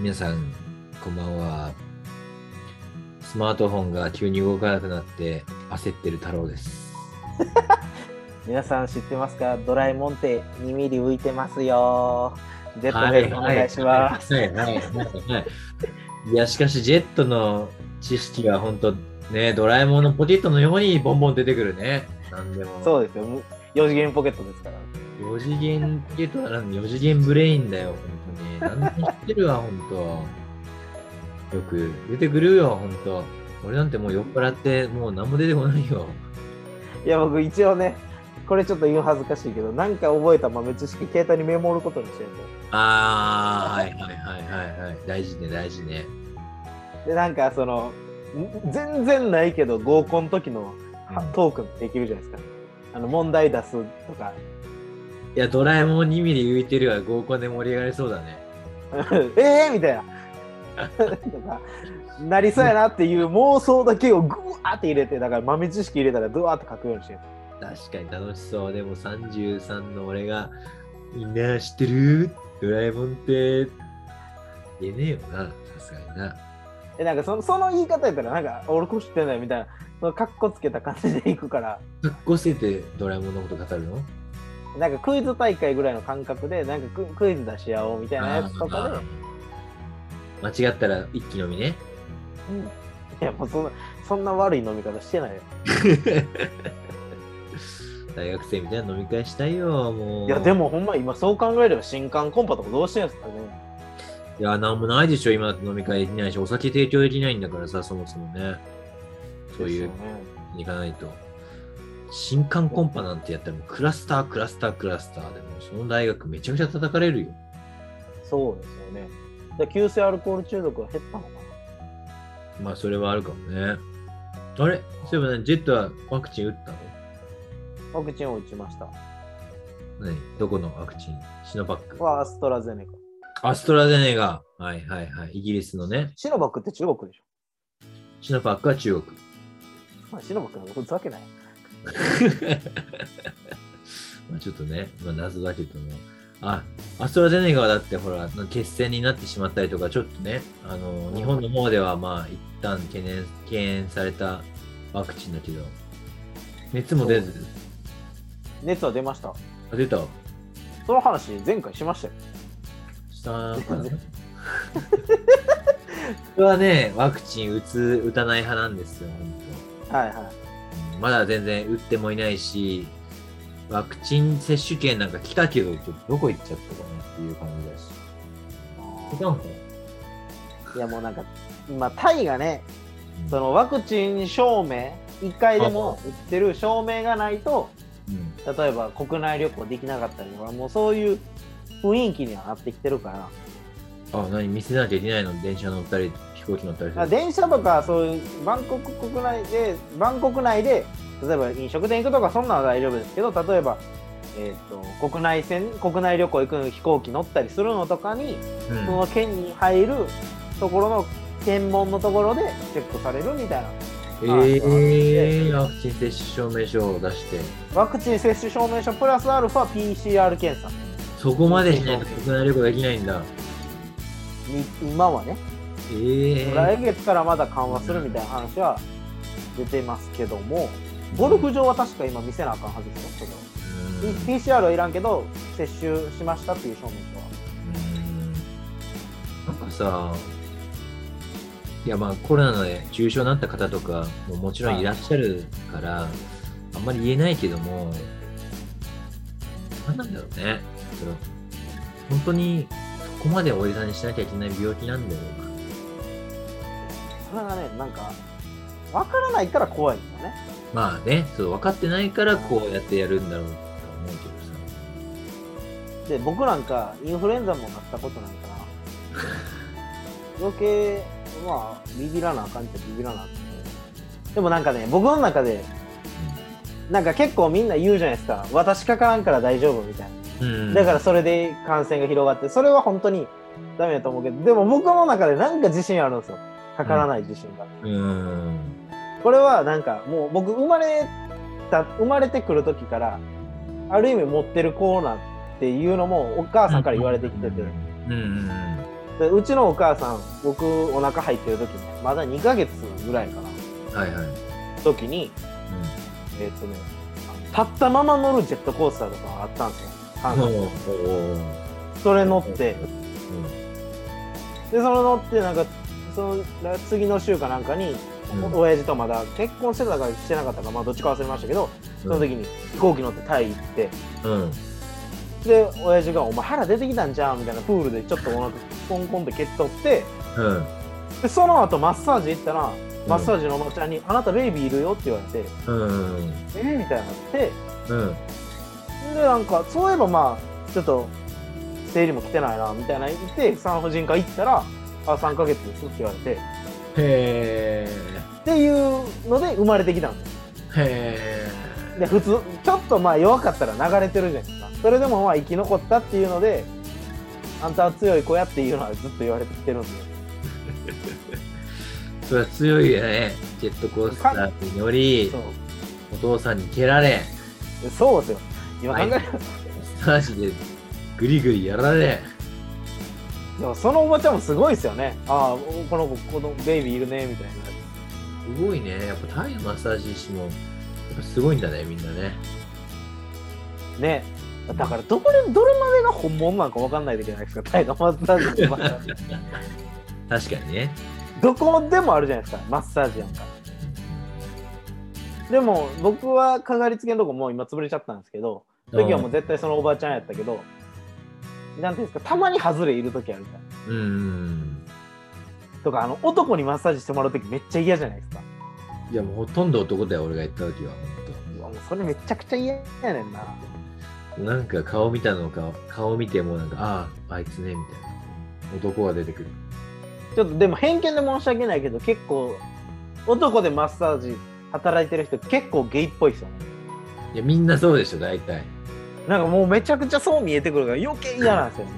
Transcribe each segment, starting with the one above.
皆さん、こんばんは。スマートフォンが急に動かなくなって焦ってる太郎です。皆さん知ってますか？ドラえもんって2ミリ浮いてますよ。ジェットはい、です。お願いします。はい、はい、はい。はいいや、しかし、ジェットの知識は本当ね、ドラえもんのポケットのようにボンボン出てくるね。なんでも。そうですよ。4次元ポケットですから。4次元ポケットなのに4次元ブレインだよ、に。何でも知ってるわ、本当。よく出てくるよ、本当。俺なんてもう酔っ払って、もう何も出てこないよ。いや、僕一応ね、これちょっと言う恥ずかしいけど、なんか覚えた豆知識、携帯にメモることにしてるあー、はいはいはいはいはい。大事ね、大事ね。と。で、なんかその、ん全然ないけど合コンの時のトークンできるじゃないですか。あの問題出すとか、いや、ドラえもん2ミリ浮いてるわ、合コンで盛り上がりそうだね。えーみたいな。なりそうやなっていう妄想だけをグワーって入れて、だから豆知識入れたらドワーって書くようにしてる。確かに楽しそう。でも33の俺が、みんな知ってるドラえもんって、言えねえよな、さすがにな。え、なんかそのその言い方やったら、なんか俺これ知ってないみたいな、そのカッコつけた感じでいくから、かっこせてドラえもんのこと語るの？なんかクイズ大会ぐらいの感覚で、なんかククイズ出し合おうみたいなやつとかで、間違ったら一気飲みね。うんいやもうそんなそんな悪い飲み方してないよ。大学生みたいな飲み会したいよ、もう。いや、で。もほんま今そう考えれば新刊コンパとかどうしてんすかね。いや、なんもないでしょ、今飲み会できないし、お酒提供できないんだからさ、そもそもね。そういう。行かないと。新刊コンパなんてやったらクラスター、クラスター、クラスターでもうその大学めちゃくちゃ叩かれるよ。そうですよね。で急性アルコール中毒は減ったのかまあ、それはあるかもね。あれ？そういえばね、ジェットはワクチン打ったの？なワクチンを打ちました。何？どこのワクチン？シノバック。はアストラゼネカ。アストラゼネガ。はいはいはい。イギリスのね。シノバックって中国でしょ。シノバックは中国。まあ、シノバックなんか打つわけない。まあちょっとね、まあ、謎だけども。あ、アストラゼネガはだってほら、決戦になってしまったりとか、ちょっとね、あの、日本の方ではまあ一旦懸念、敬遠されたワクチンだけど、熱も出ず、熱は出ました。あ出た？その話、前回しましたよ。したかな 僕はね、ワクチン打つ、打たない派なんですよ、本はいはい。まだ全然打ってもいないし、ワクチン接種券なんか来たけど、ちょっとどこ行っちゃったかなっていう感じだし。いたんかいやもうなんか、今、タイがね、なそのワクチン証明、1回でも打ってる証明がないと、うん。例えば国内旅行できなかったりとか、もうそういう雰囲気にはなってきてるから、あ、何？見せなきゃいけないの？電車乗ったり、飛行機乗ったりする。あ電車とかそういうバンコク国内で、バンコク内で、例えば飲食店行くとかそんなのは大丈夫ですけど、例えば、えー、と国内線、国内旅行行く飛行機乗ったりするのとかに、うんその県に入るところの検問のところでチェックされるみたいな。えー、ワクチン接種証明書を出して、ワクチン接種証明書プラスアルファ PCR 検査。そこまでしないと国内旅行できないんだ。に今はね、えー、来月からまだ緩和するみたいな話は出てますけども、ゴルフ場は確か今見せなあかんはずですよ、それは。うん PCR はいらんけど、接種しましたっていう証明書は。うんなんかさ、いやまあコロナで重症になった方とかももちろんいらっしゃるから、あんまり言えないけども、なんなんだろうね。それ本当にそこまでおじさんにしなきゃいけない病気なんだよそれがね、なんか、わからないから怖いんだよね。まあね、そう分かってないからこうやってやるんだろうと思うけどさ。で、僕なんか、インフルエンザもなったことないから、余計、まあ、ビビらなあかんってビビらなあかんでもなんかね、僕の中で、なんか結構みんな言うじゃないですか。私かからんから大丈夫みたいな。うん、だからそれで感染が広がって、それは本当にダメだと思うけど、でも僕の中でなんか自信あるんですよ。かからない自信が。うん。これはなんかもう僕生まれた、生まれてくる時から、ある意味持ってる子なんていうのもお母さんから言われてきてて、うんうんでうちのお母さん僕お腹入ってる時ねまだ2ヶ月ぐらいかなはいはい。時にえっ、とね立ったまま乗るジェットコースターとかがあったんですよ関うん。お西おおそれ乗ってうんでそれ乗ってなんかその次の週かなんかに、うん。親父とまだ結婚してたかしてなかったかまあどっちか忘れましたけどその時に飛行機乗ってタイ行って。うん。で親父が「お前腹出てきたんじゃん」みたいなプールでちょっとお腹コンコンって蹴っとって。うん。でその後マッサージ行ったらマッサージのおばちゃんに「あなたベイビーいるよ」って言われて。うん。「えみたいになって。うん。でなんかそういえばまあちょっと生理も来てないなみたいな言って産婦人科行ったら「あ3ヶ月です」って言われて。へっていうので生まれてきたんですえ。へで普通ちょっとまあ弱かったら流れてるじゃないですか。それでもまあ生き残ったっていうのであんたは強い子やっていうのはずっと言われてきてるんで。え。それは強いよね。ジェットコースターに乗りお父さんに蹴られ、でそうですよ。今考える、マッサージでグリグリやられ。でもそのおばちゃんもすごいですよね。ああこの子このベイビーいるねみたいな。すごいね。やっぱタイのマッサージ師も、やっぱすごいんだね、みんなね。ね。だからどこでどれまでが本物なのか分かんないといけないですか。タイのマッサージのおばちゃん確かにね。どこでもあるじゃないですかマッサージなんか。でも僕はかかりつけのとこもう今潰れちゃったんですけど時はもう絶対そのおばちゃんやったけどなんていうんですかたまに外れいる時あるじゃんうんうん。とかあの男にマッサージしてもらう時めっちゃ嫌じゃないですかいや、もうほとんど男だよ、俺が行った時は。うわもうそれめちゃくちゃ嫌やねんな本当なんか顔見たのか、顔見てもなんか、ああ、あいつね、みたいな。男が出てくる。ちょっとでも偏見で申し訳ないけど結構男でマッサージ働いてる人結構ゲイっぽいですよねいや、みんなそうでしょ、大体。なんかもうめちゃくちゃそう見えてくるから余計嫌なんですよね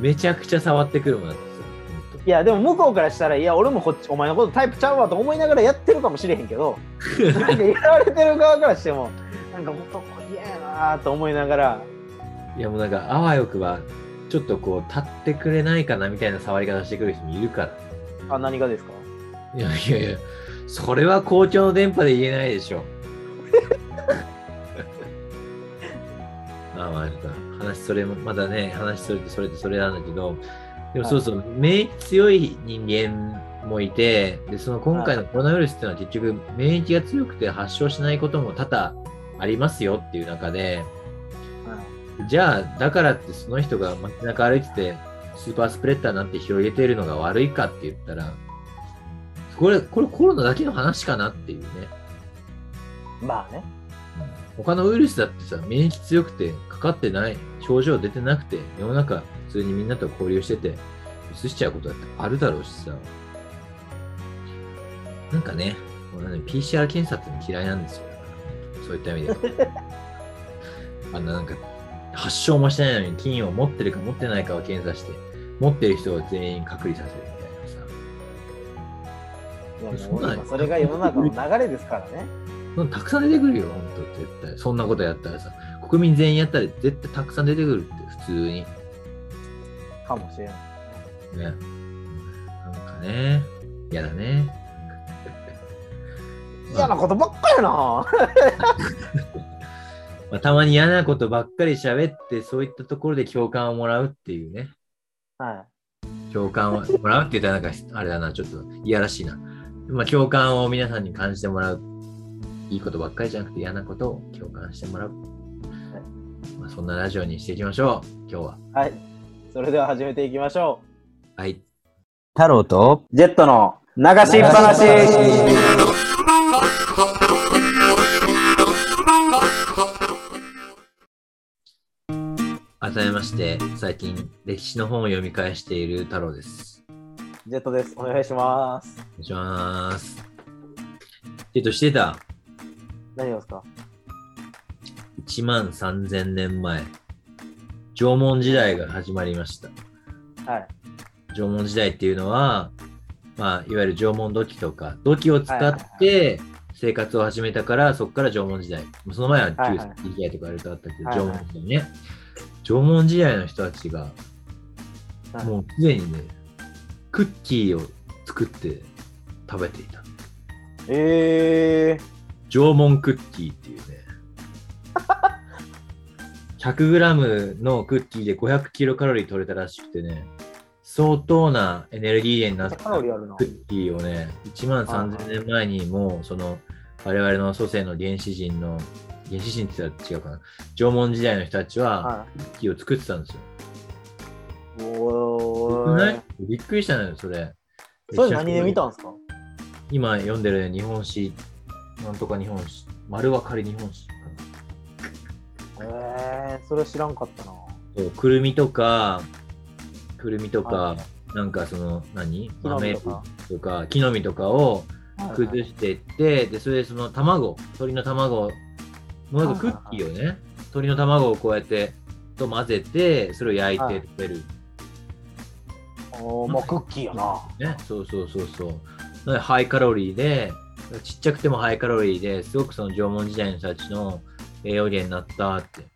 めちゃくちゃ触ってくるもんだってさ。いやでも向こうからしたらいや俺もこっちお前のことタイプちゃうわと思いながらやってるかもしれへんけどなんかやられてる側からしてもなんか男嫌やなと思いながらいや、もうなんか、あわよくば、ちょっとこう、立ってくれないかなみたいな触り方してくる人もいるから。あ何がですか？いやいやいや、それは公共の電波で言えないでしょ。まあまあ、話それも、まだね、話それてそれてそれなんだけど、でもそうそう、免疫強い人間もいて、で、その今回のコロナウイルスっていうのは結局、免疫が強くて発症しないことも多々ありますよっていう中で、じゃあ、だからってその人が街中歩いてて、スーパースプレッダーなんて広げてるのが悪いかって言ったら、これ、これコロナだけの話かなっていうね。まあね他のウイルスだってさ、免疫強くて、かかってない、症状出てなくて、世の中普通にみんなと交流してて、移しちゃうことだってあるだろうしさ。なんかね、俺はね PCR 検査っての嫌いなんですよ。そういった意味では。あんななんか、発症もしてないのに菌を持ってるか持ってないかを検査して、持ってる人を全員隔離させるみたいなさ。いやもう今それが世の中の流れですからねたくさん出てくるよ、本当絶対。そんなことやったらさ、国民全員やったら絶対たくさん出てくるって、普通に。ね。かもしれないなんかね、嫌だね。嫌なことばっかやな まあ、たまに嫌なことばっかり喋って、そういったところで共感をもらうっていうね。は共感をもらうって言ったらなんか、あれだな、ちょっといやらしいな。まあ、共感を皆さんに感じてもらう。いいことばっかりじゃなくて嫌なことを共感してもらう。まあ、そんなラジオにしていきましょう、今日は。いはいそれでは始めていきましょはい。太郎とうジェットの流しっぱなし改めまして、最近歴史の本を読み返している太郎です。ジェットですお願いしますお願いします。えっと、してた何がですか？1万3000年前、縄文時代が始まりました。はい縄文時代っていうのは、まあ、いわゆる縄文土器とか、土器を使って生活を始めたから、そこから縄文時代。その前は旧はいはい石器時代とかあれとあったけど、はいはい縄文時代ね。縄文時代の人たちがはいもうすでにね、クッキーを作って食べていた。え縄文クッキーっていうね。100g のクッキーで500キロカロリー取れたらしくてね、相当なエネルギー源になー、ったカロリーあるなク。ッキーをね、1万3000年前にもう、その、我々の祖先の原始人の、原始人って言ったら違うかな、縄文時代の人たちは、はクッキーを作ってたんですよ。い。おーびっくりしたのよ、それ。それ何で見たんですか今読んでる日本史、なんとか日本史、丸分かり日本史かえー、それ知らんかったな。な。そうくるみとか、くるみとか、はなんかその何、木の実とか？木の実とかをはいはい。崩していって、でそれでその卵鶏の卵もうなんかクッキーをね、鶏の卵をこうやってと混ぜてそれを焼いはいて食べる、おーもうクッキーやな。ねそうそうそうそう。ハイカロリーでちっちゃくてもハイカロリーですごくその縄文時代の人たちの栄養源になったって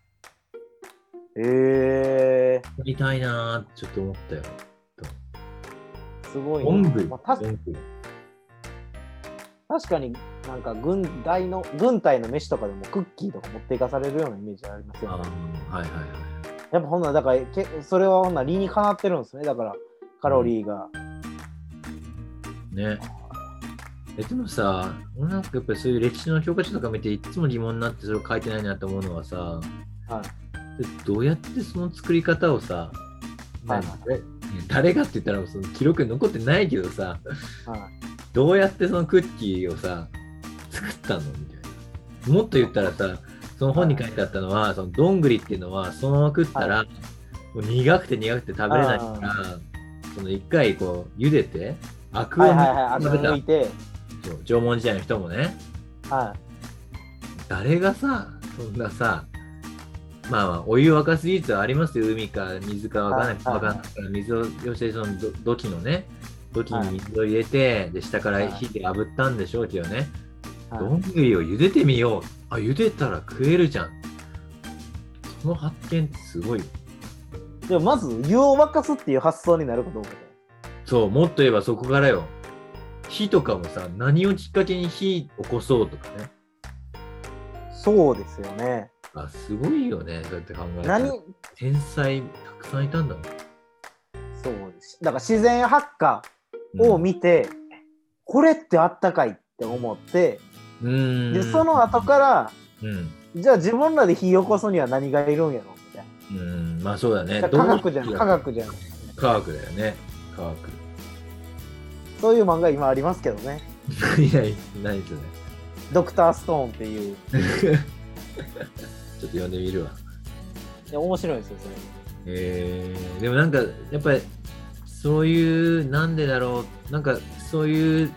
えやりたいなーちょっと思ったよー、すごいな。おんぶまあ確かになんか軍隊の軍隊の飯とかでもクッキーとか持っていかされるようなイメージありますよね。はいはいはいやっぱほんならだからけそれはほんなら理にかなってるんですね。だからカロリーが。ね。えでもさ、俺なんかやっぱりそういう歴史の教科書とか見ていつも疑問になってそれを書いてないなと思うのはさ、はい。でどうやってその作り方をさ、はい誰がって言ったらその記録に残ってないけどさ、はい。どうやってそのクッキーをさ、作ったのみたいな。もっと言ったらさ、その本に書いてあったのは、そのどんぐりっていうのはそのまま食ったら、はもう苦くて苦くて食べれないから、その一回こう茹でて、アクをはいはいはい。あ抜いう縄文時代の人もね、は誰がさ、そんなさ、まあまあ、お湯沸かす技術はありますよ、海か水かわかんない、はいかんないから、水を、要するにその土土器のね、土器に水を入れて、で、下から火で炙ったんでしょうけどね、い。はいどんぐりを茹でてみよう。あ、茹でたら食えるじゃん。その発見ってすごいよ。でもまず湯を沸かすっていう発想になるかどう。そう、もっと言えばそこからよ。火とかもさ、何をきっかけに火起こそうとかね。そうですよね。あ、すごいよね、そうやって考えたら何？天才たくさんいたんだもん。そうです。だから自然発火を見て、これってあったかいって思って、うん、でその後から、うん、じゃあ自分らで火起こすには何がいるんやろみたいうん、まあそうだね。な。科学じゃん、科学じゃん。科学だよね。科学。そういう漫画今ありますけどね。いや、ないですよね。ドクターストーンっていう。ちょっと読んでみるわ。いや、面白いですよ、それ。えー、でもなんか、やっぱり、そういう、なんでだろう、なんか、そういう、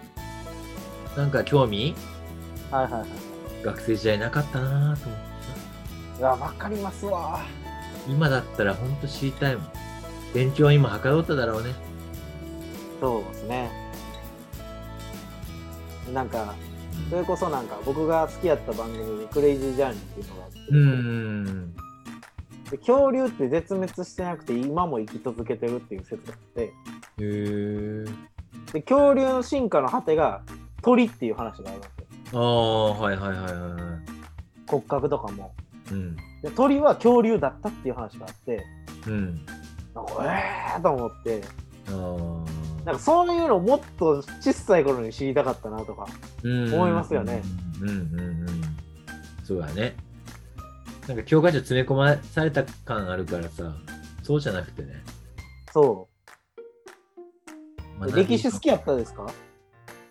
なんか興味、はいはいはい。学生時代なかったなと思ってさ。いや、わかりますわ。今だったら本当知りたいもん。勉強は今はかどっただろうね。そうですね。なんか、それこそなんか、僕が好きやった番組で、クレイジージャーニーっていうのがあって、う。で恐竜って絶滅してなくて、今も生き続けてるっていう説があって、へー。で恐竜の進化の果てが鳥っていう話があるんですよ。ああ、はいはいはいはいはい。骨格とかも。うん。で鳥は恐竜だったっていう話があって、うん。なんかえーと思って、ああ。なんかそういうのをもっと小さい頃に知りたかったなとか。うん思いますよね。うんうんうんうん。そうだね。なんか教科書詰め込まされた感あるからさ、そうじゃなくてね。そう。歴史好きやったですか？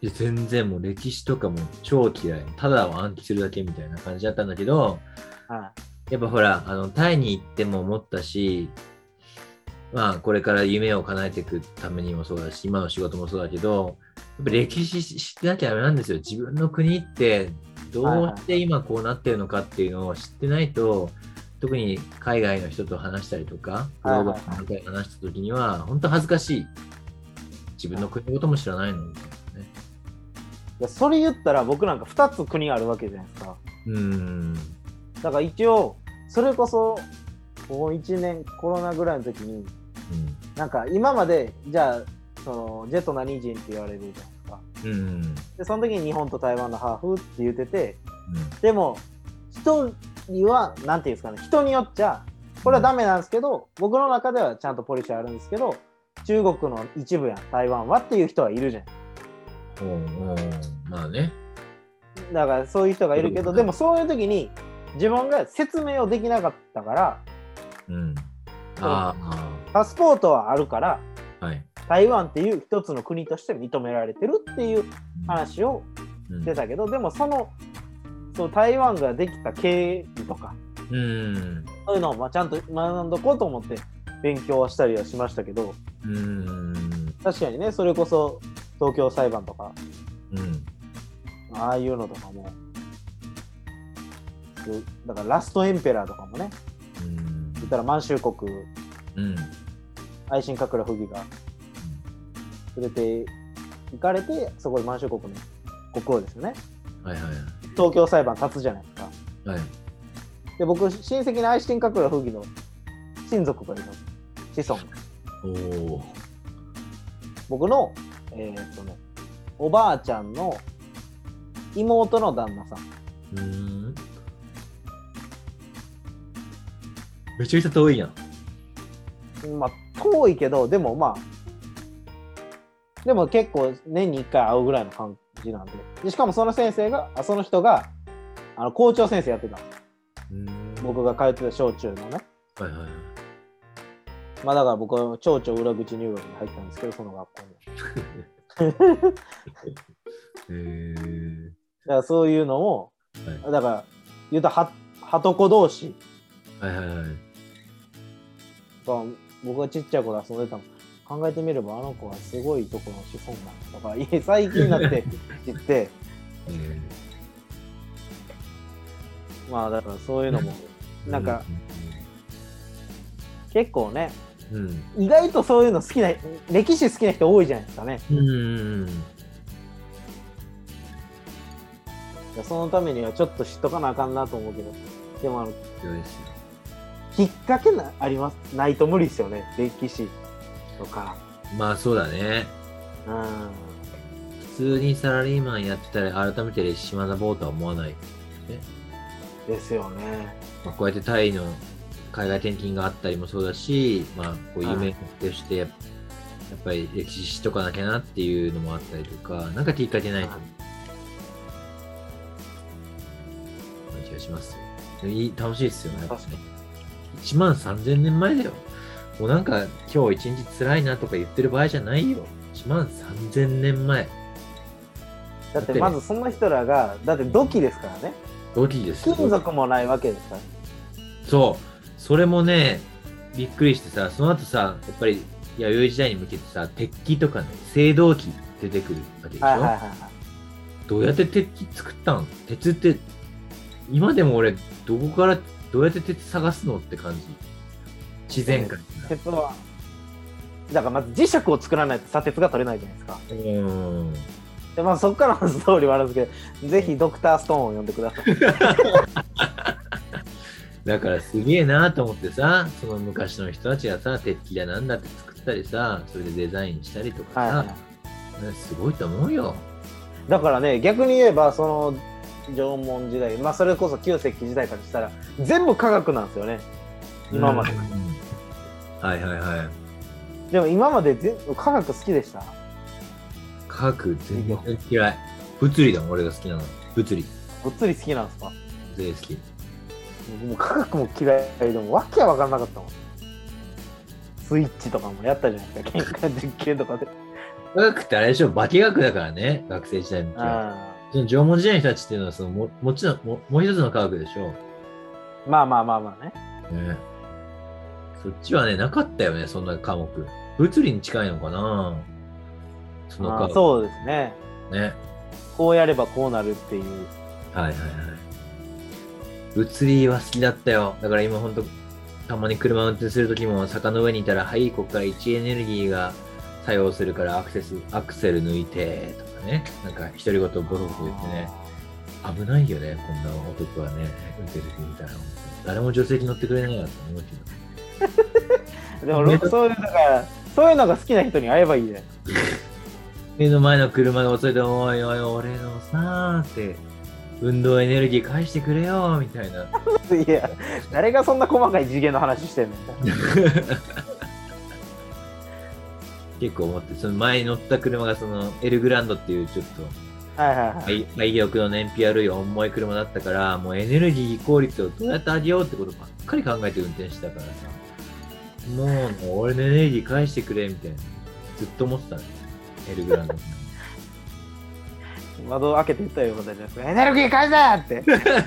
いや全然もう歴史とかも超嫌い。ただを暗記するだけみたいな感じだったんだけど、はやっぱほら、あの、タイに行っても思ったし、まあ、これから夢を叶えていくためにもそうだし、今の仕事もそうだけど、やっぱ歴史知ってなきゃダメなんですよ。自分の国ってどうして今こうなってるのかっていうのを知ってないと、特に海外の人と話したりとか、グローバルな人と話した時には、本当恥ずかしい。自分の国のことも知らないのみたいなね。い。いやそれ言ったら僕なんか2つ国あるわけじゃないですか。うーん。だから一応、それこそ、この1年コロナぐらいの時に、なんか今まで、じゃあ、そのジェット何人って言われるじゃないですか。うん。で、その時に日本と台湾のハーフって言ってて、でも、人には、なんていうんですかね、人によっちゃ、これはダメなんですけど、僕の中ではちゃんとポリシーあるんですけど、中国の一部やん、台湾はっていう人はいるじゃん。うん。おうまあね。だからそういう人がいるけど、うんでもそういう時に自分が説明をできなかったから、うん。あパスポートはあるから、あ、はい。台湾っていう一つの国として認められてるっていう話をうんしてたけど、でもその、そう台湾ができた経緯とか、うん。そういうのをまあちゃんと学んどこうと思って勉強はしたりはしましたけど、うん。確かにね、それこそ東京裁判とか、うん。ああいうのとかも、だからラストエンペラーとかもね、うん。言ったら満州国、うん。愛新覚羅不義が連れて行かれて、そこで満州国の国王ですよね。はいはい東京裁判立つじゃないですか。はい。で、僕、親戚の愛新覚羅不義の親族がいます。子孫。おお。僕の、えーっとね、おばあちゃんの妹の旦那さん。うん。めちゃくちゃ遠いやん。まあ、遠いけど、でもまあ、でも結構年に1回会うぐらいの感じなんで。でしかもその先生が、あその人が、あの校長先生やってた僕が通ってた小中のね。はいはいはい。まあだから僕は町長裏口入学に入ったんですけど、その学校に。へえ。だからそういうのも、はいだから、言うとは、はとこ同士はいはいはい。が、僕がちっちゃい頃遊んでたの。考えてみれば、あの子はすごいところの子孫なんだとか、いえ 最近になって知って、えまあだからそういうのも、ーなんか、結構ね、うん。意外とそういうの好きな、歴史好きな人多いじゃないですかね。うん。うん。そのためにはちょっと知っとかなあかんなと思うけど、でもあの、そうですよ。きっかけなありますないと無理ですよね、歴史とか。まあそうだね。うん。普通にサラリーマンやってたら改めて歴史学ぼうとは思わない。ですよね。まあ、こうやってタイの海外転勤があったりもそうだし、まあ、こうはい夢としてやっぱり歴史知っとかなきゃなっていうのもあったりとか、なんかきっかけないと、はいな気がしますよ。いい楽しいですよね。確かに1万3000年前だよ。もうなんか今日一日辛いなとか言ってる場合じゃないよ。1万3000年前。だってまずその人らが、だって土器ですからね。ドキですよ金属もないわけですから。そう。それもね、びっくりしてさ、その後さ、やっぱり弥生時代に向けてさ、鉄器とかね、青銅器出てくるわけでしょ、はいはいはいはい。どうやって鉄器作ったん？鉄って、今でも俺、どこから、どうやって鉄探すのって感じ？自然界。鉄は、だからまず磁石を作らないと砂鉄が取れないじゃないですか。うーん。でまあそこからのストーリーはあるんですけど、ぜひドクターストーンを読んでください。だからすげえなと思ってさ、その昔の人たちがさ、鉄器だなんだって作ったりさ、それでデザインしたりとかさ、はいはいねすごいと思うよ。だからね、逆に言えば、その縄文時代、まあそれこそ旧石器時代からしたら、全部科学なんですよね。今まで。うんはいはいはい。でも今まで全部科学好きでした？科学全然嫌い。物理だもん、俺が好きなの。物理。物理好きなんですか？物理好き。もう科学も嫌いでもわけわかんなかったもん。スイッチとかもやったじゃないですか。喧嘩実験とかで。科学ってあれでしょ、化学だからね、学生時代の時は。あその縄文時代の人たちっていうのはそのも、もちろんも、もう一つの科学でしょ。ーまあまあまあまあね。ね。そっちはね、なかったよね、そんな科目。物理に近いのかなその科学。あーそうですね。ね。こうやればこうなるっていう。はいはいはい。物理は好きだったよ。だから今ほんと、たまに車運転するときも坂の上にいたら、はい、ここから位置エネルギーが作用するからアクセス、アクセル抜いて、とかね。なんか独り言ボソボソ言ってね。危ないよね、こんな男はね、運転席にいたら。誰も助手席乗ってくれないなと思うけど。でもねそういうだからそういうのが好きな人に会えばいいね。目の前の車が遅いと、おいおい、俺のさーって、運動エネルギー返してくれよ、みたいな。いや、誰がそんな細かい次元の話してんの？結構思って、その前に乗った車がそのエルグランドっていうちょっと、はいはいはい。愛愛欲の燃費悪い重い車だったから、もうエネルギー効率をどうやって上げようってことばっかり考えて運転してたからさ、もう俺のエネルギー返してくれ、みたいな。ずっと思ってたね。エルグランド。窓開けて言ったよ、私です。エネルギー返せって。確か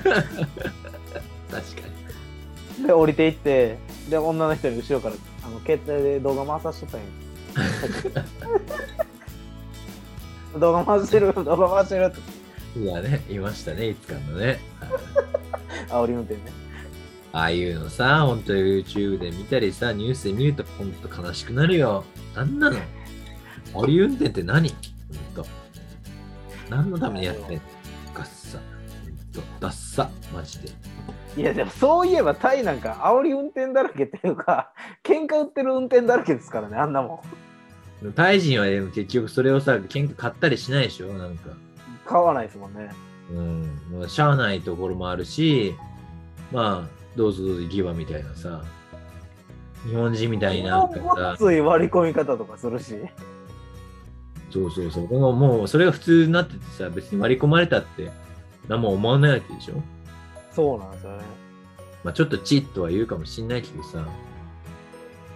に。で、降りていって、で、女の人に後ろから、あの、携帯で動画回さしとったんや。動画回してる、動画回してるって。そうだね、いましたね、いつかのね。煽り運転ね。ああいうのさ、ほんと YouTube で見たりさ、ニュースで見るとほんと悲しくなるよ。なんなの？煽り運転って何？ほんと。何のためにやってんの？ガッサ。ほんと、ダッサ。マジで。いや、でもそういえばタイなんか煽り運転だらけっていうか、喧嘩売ってる運転だらけですからね、あんなもん。タイ人はでも結局それをさ、喧嘩買ったりしないでしょ？なんか。買わないですもんね。うん。もうしゃあないところもあるし、まあ、どうぞどうぞ行けばみたいなさ。日本人みたいにな。つい割り込み方とかするし。そうそうそう。でももうそれが普通になっててさ、別に割り込まれたって何も思わないわけでしょ？そうなんですよね。まあちょっとチッとは言うかもしんないけどさ。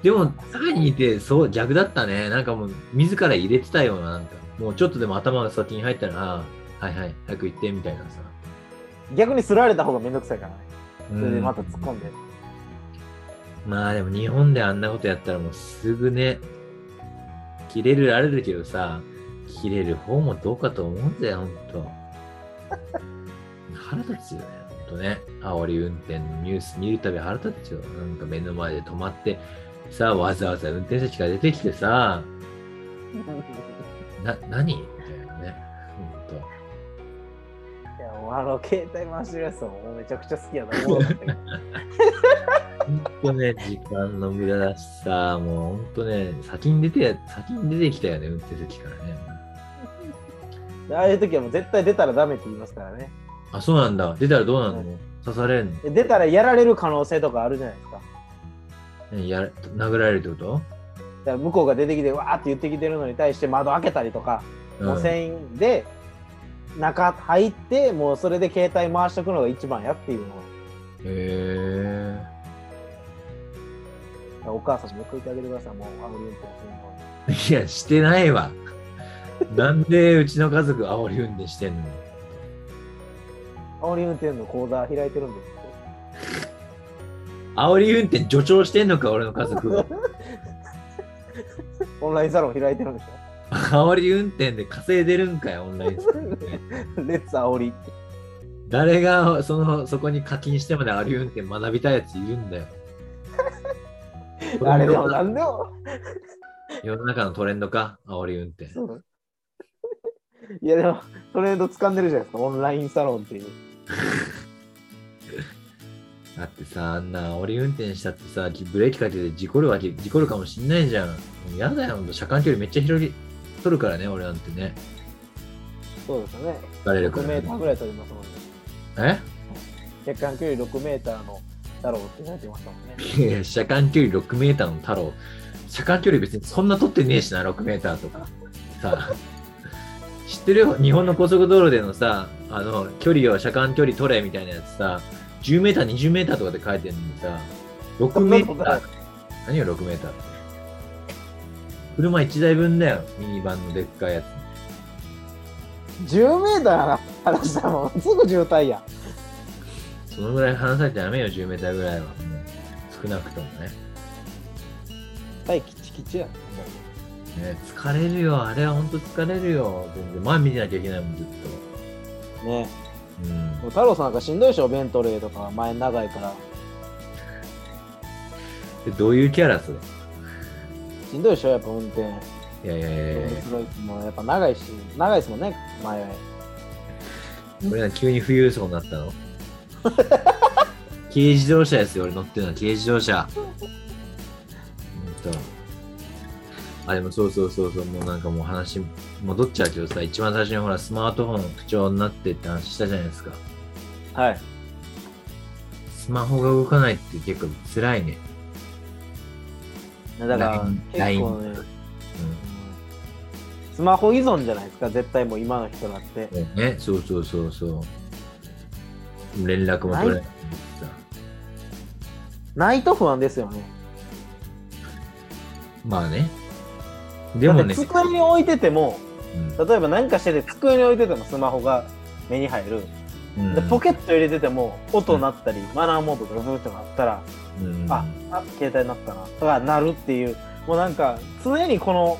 でも、タイにいて、そう、逆だったね。なんかもう、自ら入れてたような、なんか、もうちょっとでも頭が先に入ったら、ああ、はいはい、早く行って、みたいなさ。逆にすられた方がめんどくさいからね。うんそれでまた突っ込んで。まあでも日本であんなことやったらもうすぐね、切れるられるけどさ、切れる方もどうかと思うんだよ、ほんと。腹立つよね、ほんとね。煽り運転のニュース見るたび腹立つよ。なんか目の前で止まって、さ、わざわざ運転席から出てきてさ、な、何？みたいなね。ほんと。いや、もうあの、携帯回してるやつもめちゃくちゃ好きやな。ほんとね、時間の無駄だしさ、もうほんとね、先に出て、先に出てきたよね、運転席からね。で ああいう時はもう絶対出たらダメって言いますからね。あ、そうなんだ。出たらどうなの、う刺されんの？で出たらやられる可能性とかあるじゃないですか。何や殴られるってこと？だから向こうが出てきて、わーって言ってきてるのに対して窓開けたりとか、もう船員で中入って、もうそれで携帯回しとくのが一番やっていうのを、へお母さんもよく言ってあげてください、もう煽り運転するの。え。いや、してないわ。なんでうちの家族煽り運転してんの？煽り運転の講座開いてるんです煽り運転助長してんのか、俺の家族は。オンラインサロン開いてるんでし煽り運転で稼いでるんかよ、オンラインサロンレッツ煽りって。誰がそのそこに課金してまで煽り運転学びたいやついるんだよ。あれでもなんでも。世の中のトレンドか、煽り運転。いやでも、トレンド掴んでるじゃないですか、オンラインサロンっていう。だってさ、あんな煽り運転したってさ、ブレーキかけて事故るわけ、事故るかもしんないじゃん。もうやだよ、ほんと。車間距離めっちゃ広げ、取るからね、俺なんてね。そうですよね。6疲れるから、メーターぐらい取りますもんね。え？血管距離6メーターの太郎って書いてましたもんね。いや車間距離6メーターの太郎。車間距離別にそんな取ってねえしな、6メーターとか。さ知ってるよ？日本の高速道路でのさ、あの、距離を車間距離取れみたいなやつさ、10メーター、20メーターとかで書いてるのにさ、6メーター。何よ、6メーターって。車1台分だよ、ミニバンのでっかいやつ。10メーター離したらもうすぐ渋滞やん。そのぐらい離されてダメよ、10メーターぐらいは。もう少なくともね。はい、キチキチやん。ね疲れるよ、あれは本当疲れるよ。全然前見てなきゃいけないもん、ずっねと。うん。太郎さんなんかしんどいでしょ、ベントレーとか前長いから。でどういうキャラそれしんどいでしょ、やっぱ運転。いやいやいやいやもうやっぱ長いし、長いですもんね、前。俺ら急に富裕層になったの？軽自動車ですよ、俺乗ってるのは軽自動車。ほんと。あ、でもそうそうそうそう、もうなんかもう話戻っちゃうけどさ、一番最初にほら、スマートフォン不調になってって話したじゃないですか。はい。スマホが動かないって結構辛いね。だから結構ね、スマホ依存じゃないですか、絶対もう今の人だって。うん。ね、そうそうそうそう。連絡も取れない。ないと不安ですよね。まあね。でもね、だって机に置いてても、うん例えば何かしてて机に置いててもスマホが目に入る。うんでポケット入れてても音鳴ったり、マナーモードがブーってなったら、うんあ、あ、携帯になったな、とかなるっていう、もうなんか常にこの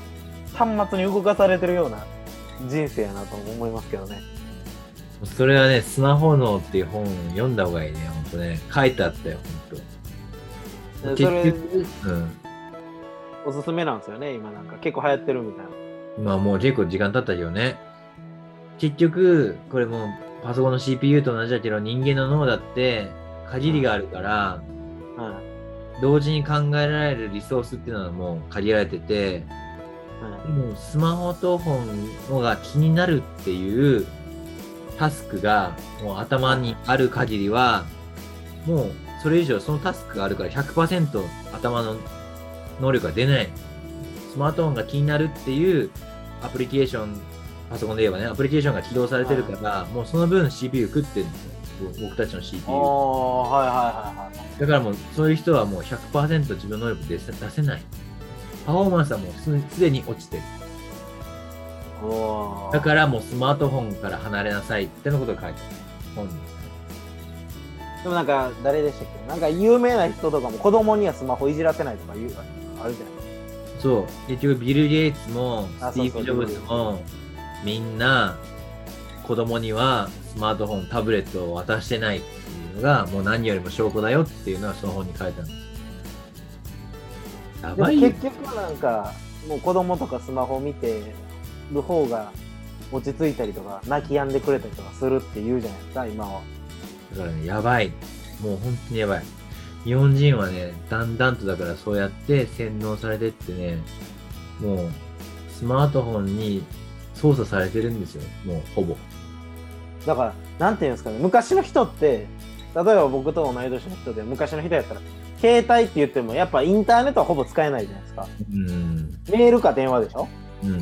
端末に動かされてるような人生やなと思いますけどね。それはね、スマホ脳っていう本読んだ方がいいね、ほんとね。書いてあったよ、ほんと。でそれ結局、うん。おすすめなんですよね、今なんか結構流行ってるみたいな。まあもう結構時間経ったけどね。結局、これもうパソコンの CPU と同じだけど、人間の脳だって限りがあるから、は同時に考えられるリソースっていうのはもう限られてて、い。はいでもスマホと本のが気になるっていうタスクがもう頭にある限りは、もうそれ以上そのタスクがあるから100%頭の能力が出ない。スマートフォンが気になるっていうアプリケーション、パソコンで言えばね、アプリケーションが起動されてるから、もうその分 CPU 食ってるんですよ。僕たちの CPU。はいはいはいはい。だからもうそういう人はもう100%自分の能力出せ出せない。パフォーマンスはもうすすでに落ちてる。だからもうスマートフォンから離れなさいってのことが書いてある。本に。でもなんか誰でしたっけ？なんか有名な人とかも子供にはスマホいじらせないとか言うあるじゃないそう。結局ビル・ゲイツもあスティーブ・ジョブズもみんな子供にはスマートフォン、タブレットを渡してないっていうのがもう何よりも証拠だよっていうのはその本に書いてあるんです。やばいよ。結局なんかもう子供とかスマホ見てる方が落ち着いたりとか泣き止んでくれたりとかするって言うじゃないですか今はだからね、やばい。もう本当にやばい。日本人はね、だんだんとだからそうやって洗脳されてってね、もうスマートフォンに操作されてるんですよ。もうほぼ。だからなんていうんですかね昔の人って例えば僕と同い年の人で昔の人やったら携帯って言ってもやっぱインターネットはほぼ使えないじゃないですかうん。メールか電話でしょ？うん。っ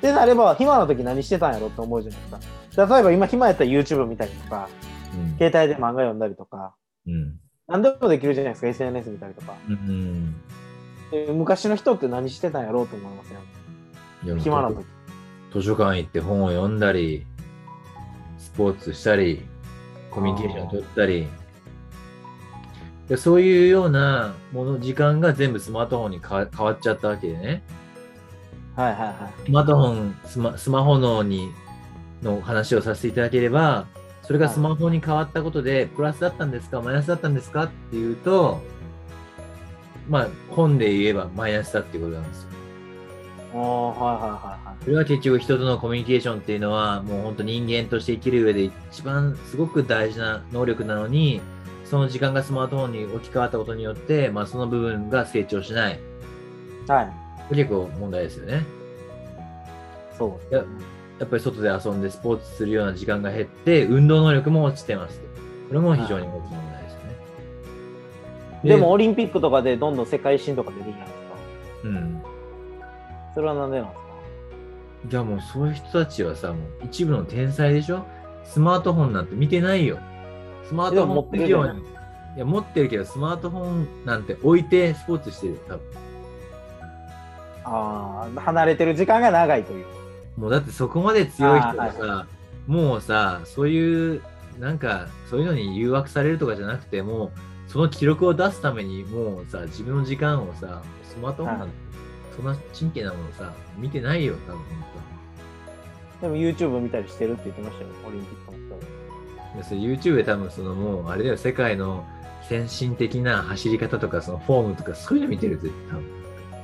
てなれば暇な時何してたんやろって思うじゃないですか例えば今暇やったら YouTube 見たりとかうん。携帯で漫画読んだりとかうん。何でもできるじゃないですか SNS 見たりとか。うん。で昔の人って何してたんやろうと思いますよ。いや暇な時。図書館行って本を読んだり、スポーツしたり、コミュニケーション取ったり、でそういうようなもの、時間が全部スマートフォンに変わっちゃったわけでね。はいはいはい。スマートフォン、スマスマホ脳にの話をさせていただければ、それがスマホに変わったことで、プラスだったんですか、マイナスだったんですか？っていうと、まあ、本で言えばマイナスだっていうことなんですよ。おーはいはいはいはい。それは結局人とのコミュニケーションっていうのはもう本当人間として生きる上で一番すごく大事な能力なのにその時間がスマートフォンに置き換わったことによって、まあ、その部分が成長しない。はい。結構問題ですよね。そういややっぱり外で遊んでスポーツするような時間が減って運動能力も落ちてます。とこれも非常に問題ですよね。でもオリンピックとかでどんどん世界新とか出るじゃないですか？うん。それはなんでなんですか？じゃあもうそういう人たちはさもう一部の天才でしょ？スマートフォンなんて見てないよ。スマートフォン以上に。いや持ってるけどスマートフォンなんて置いてスポーツしてる多分。ああ離れてる時間が長いというもうだってそこまで強い人があさ、もうさそういうなんかそういうのに誘惑されるとかじゃなくてもうその記録を出すためにもうさ自分の時間をさスマートフォンなんて、そんな真剣なものさ見てないよ多分本でも YouTube 見たりしてるって言ってましたよオリンピックの人。当にそれ YouTube で多分そのもうあれだよ世界の先進的な走り方とかそのフォームとかそういうの見てるぜ多分。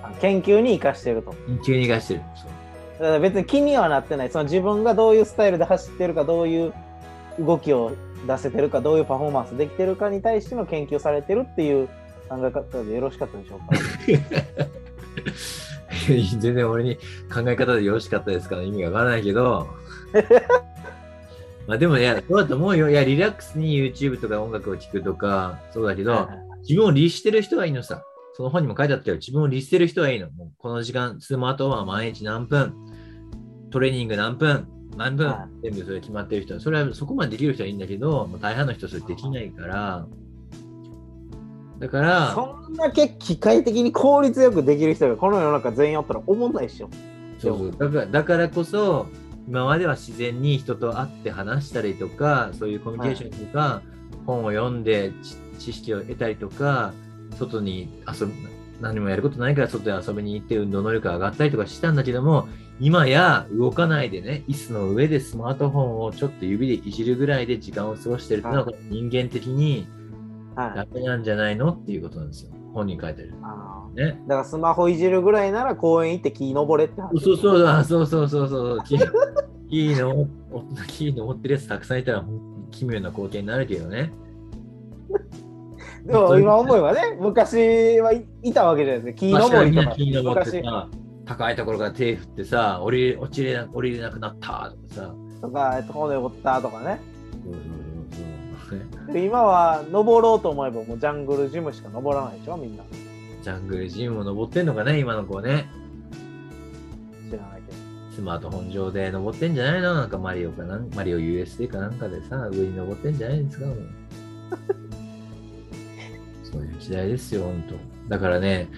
あ研究に生かしてると。急に出してるそう。だから別に気にはなってないその自分がどういうスタイルで走ってるかどういう動きを出せてるかどういうパフォーマンスできてるかに対しての研究されてるっていう考え方でよろしかったでしょうか？全然俺に考え方でよろしかったですから意味がわからないけど、まあでもいや、そうだと思うよ。いや、リラックスに YouTube とか音楽を聴くとか、そうだけど、自分を律してる人はいいのさ。その本にも書いてあったよ。自分を律してる人はいいの。もうこの時間、スマートフォンは毎日何分、トレーニング何分、何分、は全部それ決まってる人は、それはそこまでできる人はいいんだけど、もう大半の人はそれできないから、だから、そんだけ機械的に効率よくできる人がこの世の中全員おったら思んないっしょ。そうだからだからこそ今までは自然に人と会って話したりとかそういうコミュニケーションとか、本を読んで知知識を得たりとか外に遊ぶ何もやることないから外で遊びに行って運動能力が上がったりとかしたんだけども今や動かないでね椅子の上でスマートフォンをちょっと指でいじるぐらいで時間を過ごしてるっていうのは、人間的にはい。ダメなんじゃないのっていうことなんですよ本に書いてあるねだからスマホいじるぐらいなら公園行って木登れって話。そうそうあそうそうそうそう。木 木の木登ってるやつたくさんいたら、奇妙な光景になるけどね。でも今思えばね、昔はい、いたわけじゃないですか。木登りとか。木登って昔さ、高いところから手振ってさ、降り落ちれな降りれなくなったとかさ。とか、と骨折ったとかね。そうそうそうそう。で今は登ろうと思えばもうジャングルジムしか登らないでしょ、みんな。ジャングルジムも登ってんのかね、今の子ね。知らないけど。スマートフォン上で登ってんじゃないの？なんかマリオかなんマリオ USD かなんかでさ、上に登ってんじゃないですかもうそういう時代ですよ、本当。だからね、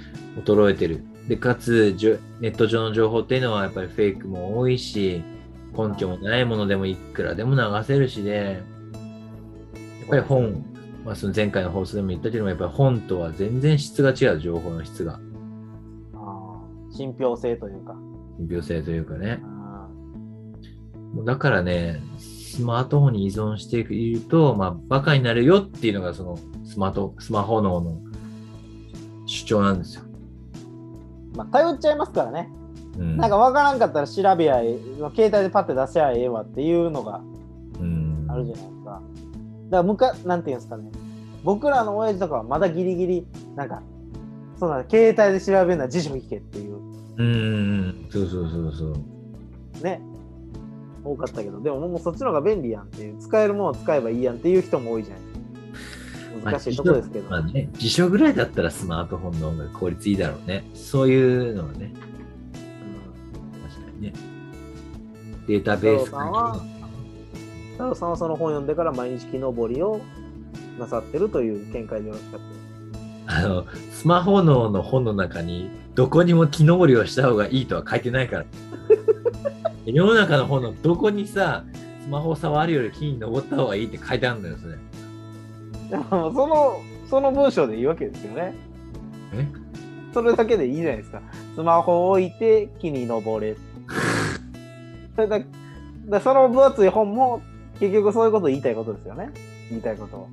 衰えてる。で、かつ、ネット上の情報っていうのはやっぱりフェイクも多いし、根拠もないものでもいくらでも流せるしで、やっぱり本、まあ、その前回の放送でも言ったけども、やっぱり本とは全然質が違う、情報の質が。信憑性というか。病性というかね。だからね、スマートフォンに依存していると、まあ、バカになるよっていうのが、そのスマート、スマホ脳の主張なんですよ。ーまあ、頼っちゃいますからね。うん。なんか分からんかったら調べやええ、携帯でパッて出せやええわっていうのがうん、あるじゃないですか。だからむか、なんていうんですかね。僕らの親父とかはまだギリギリ、なんか、そうなんだ携帯で調べるのは辞書引けっていう、うんうん、そうそうそうそう。ね、多かったけど、でももうそっちの方が便利やんっていう、使えるものを使えばいいやんっていう人も多いじゃない。難しいとこですけど。まあね、辞書ぐらいだったらスマートフォンの方が効率いいだろうね。そういうのはね、確かにね。データベース太郎さんは太郎さんはその本読んでから毎日木登りをなさってるという見解でよろしかった。あの、スマホ脳の本の中に、どこにも木登りをした方がいいとは書いてないから。世の中の本のどこにさ、スマホを触るより木に登った方がいいって書いてあるんだよ、それ。で もその、その文章でいいわけですよね。え？それだけでいいじゃないですか。スマホを置いて木に登れ。それだだその分厚い本も結局そういうこと言いたいことですよね。言いたいことは。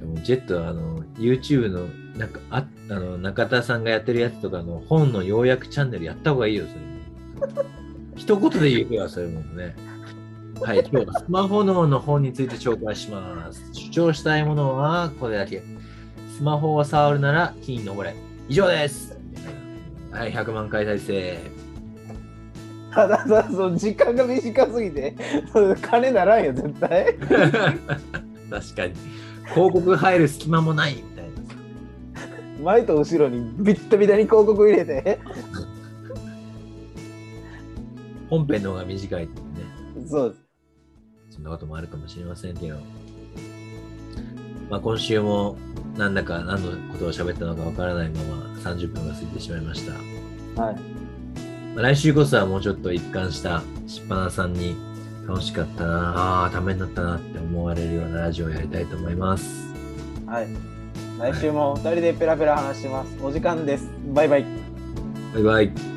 でもジェット、あの、YouTube の、なんか、ああの中田さんがやってるやつとかの本の要約チャンネルやった方がいいよ、それ。一言で言うよ、それもね。はい、今日はスマホ脳の本について紹介します。主張したいものはこれだけ。スマホを触るなら木に登れ。以上です。はい、100万回再生。たださ、その時間が短すぎて、金ならんよ、絶対。確かに。広告入る隙間もないみたいな。前と後ろにビッタビタに広告入れて。本編の方が短いっていうね。そうです。そんなこともあるかもしれませんけど。まあ、今週もなんだか何のことを喋ったのかわからないまま30分が過ぎてしまいました。はい。まあ、来週こそはもうちょっと一貫したしっぱなさんに楽しかったなあためになったなって思われるようなラジオをやりたいと思います。はい。来週も2人でペラペラ話します。お時間です。バイバイ。バイバイ。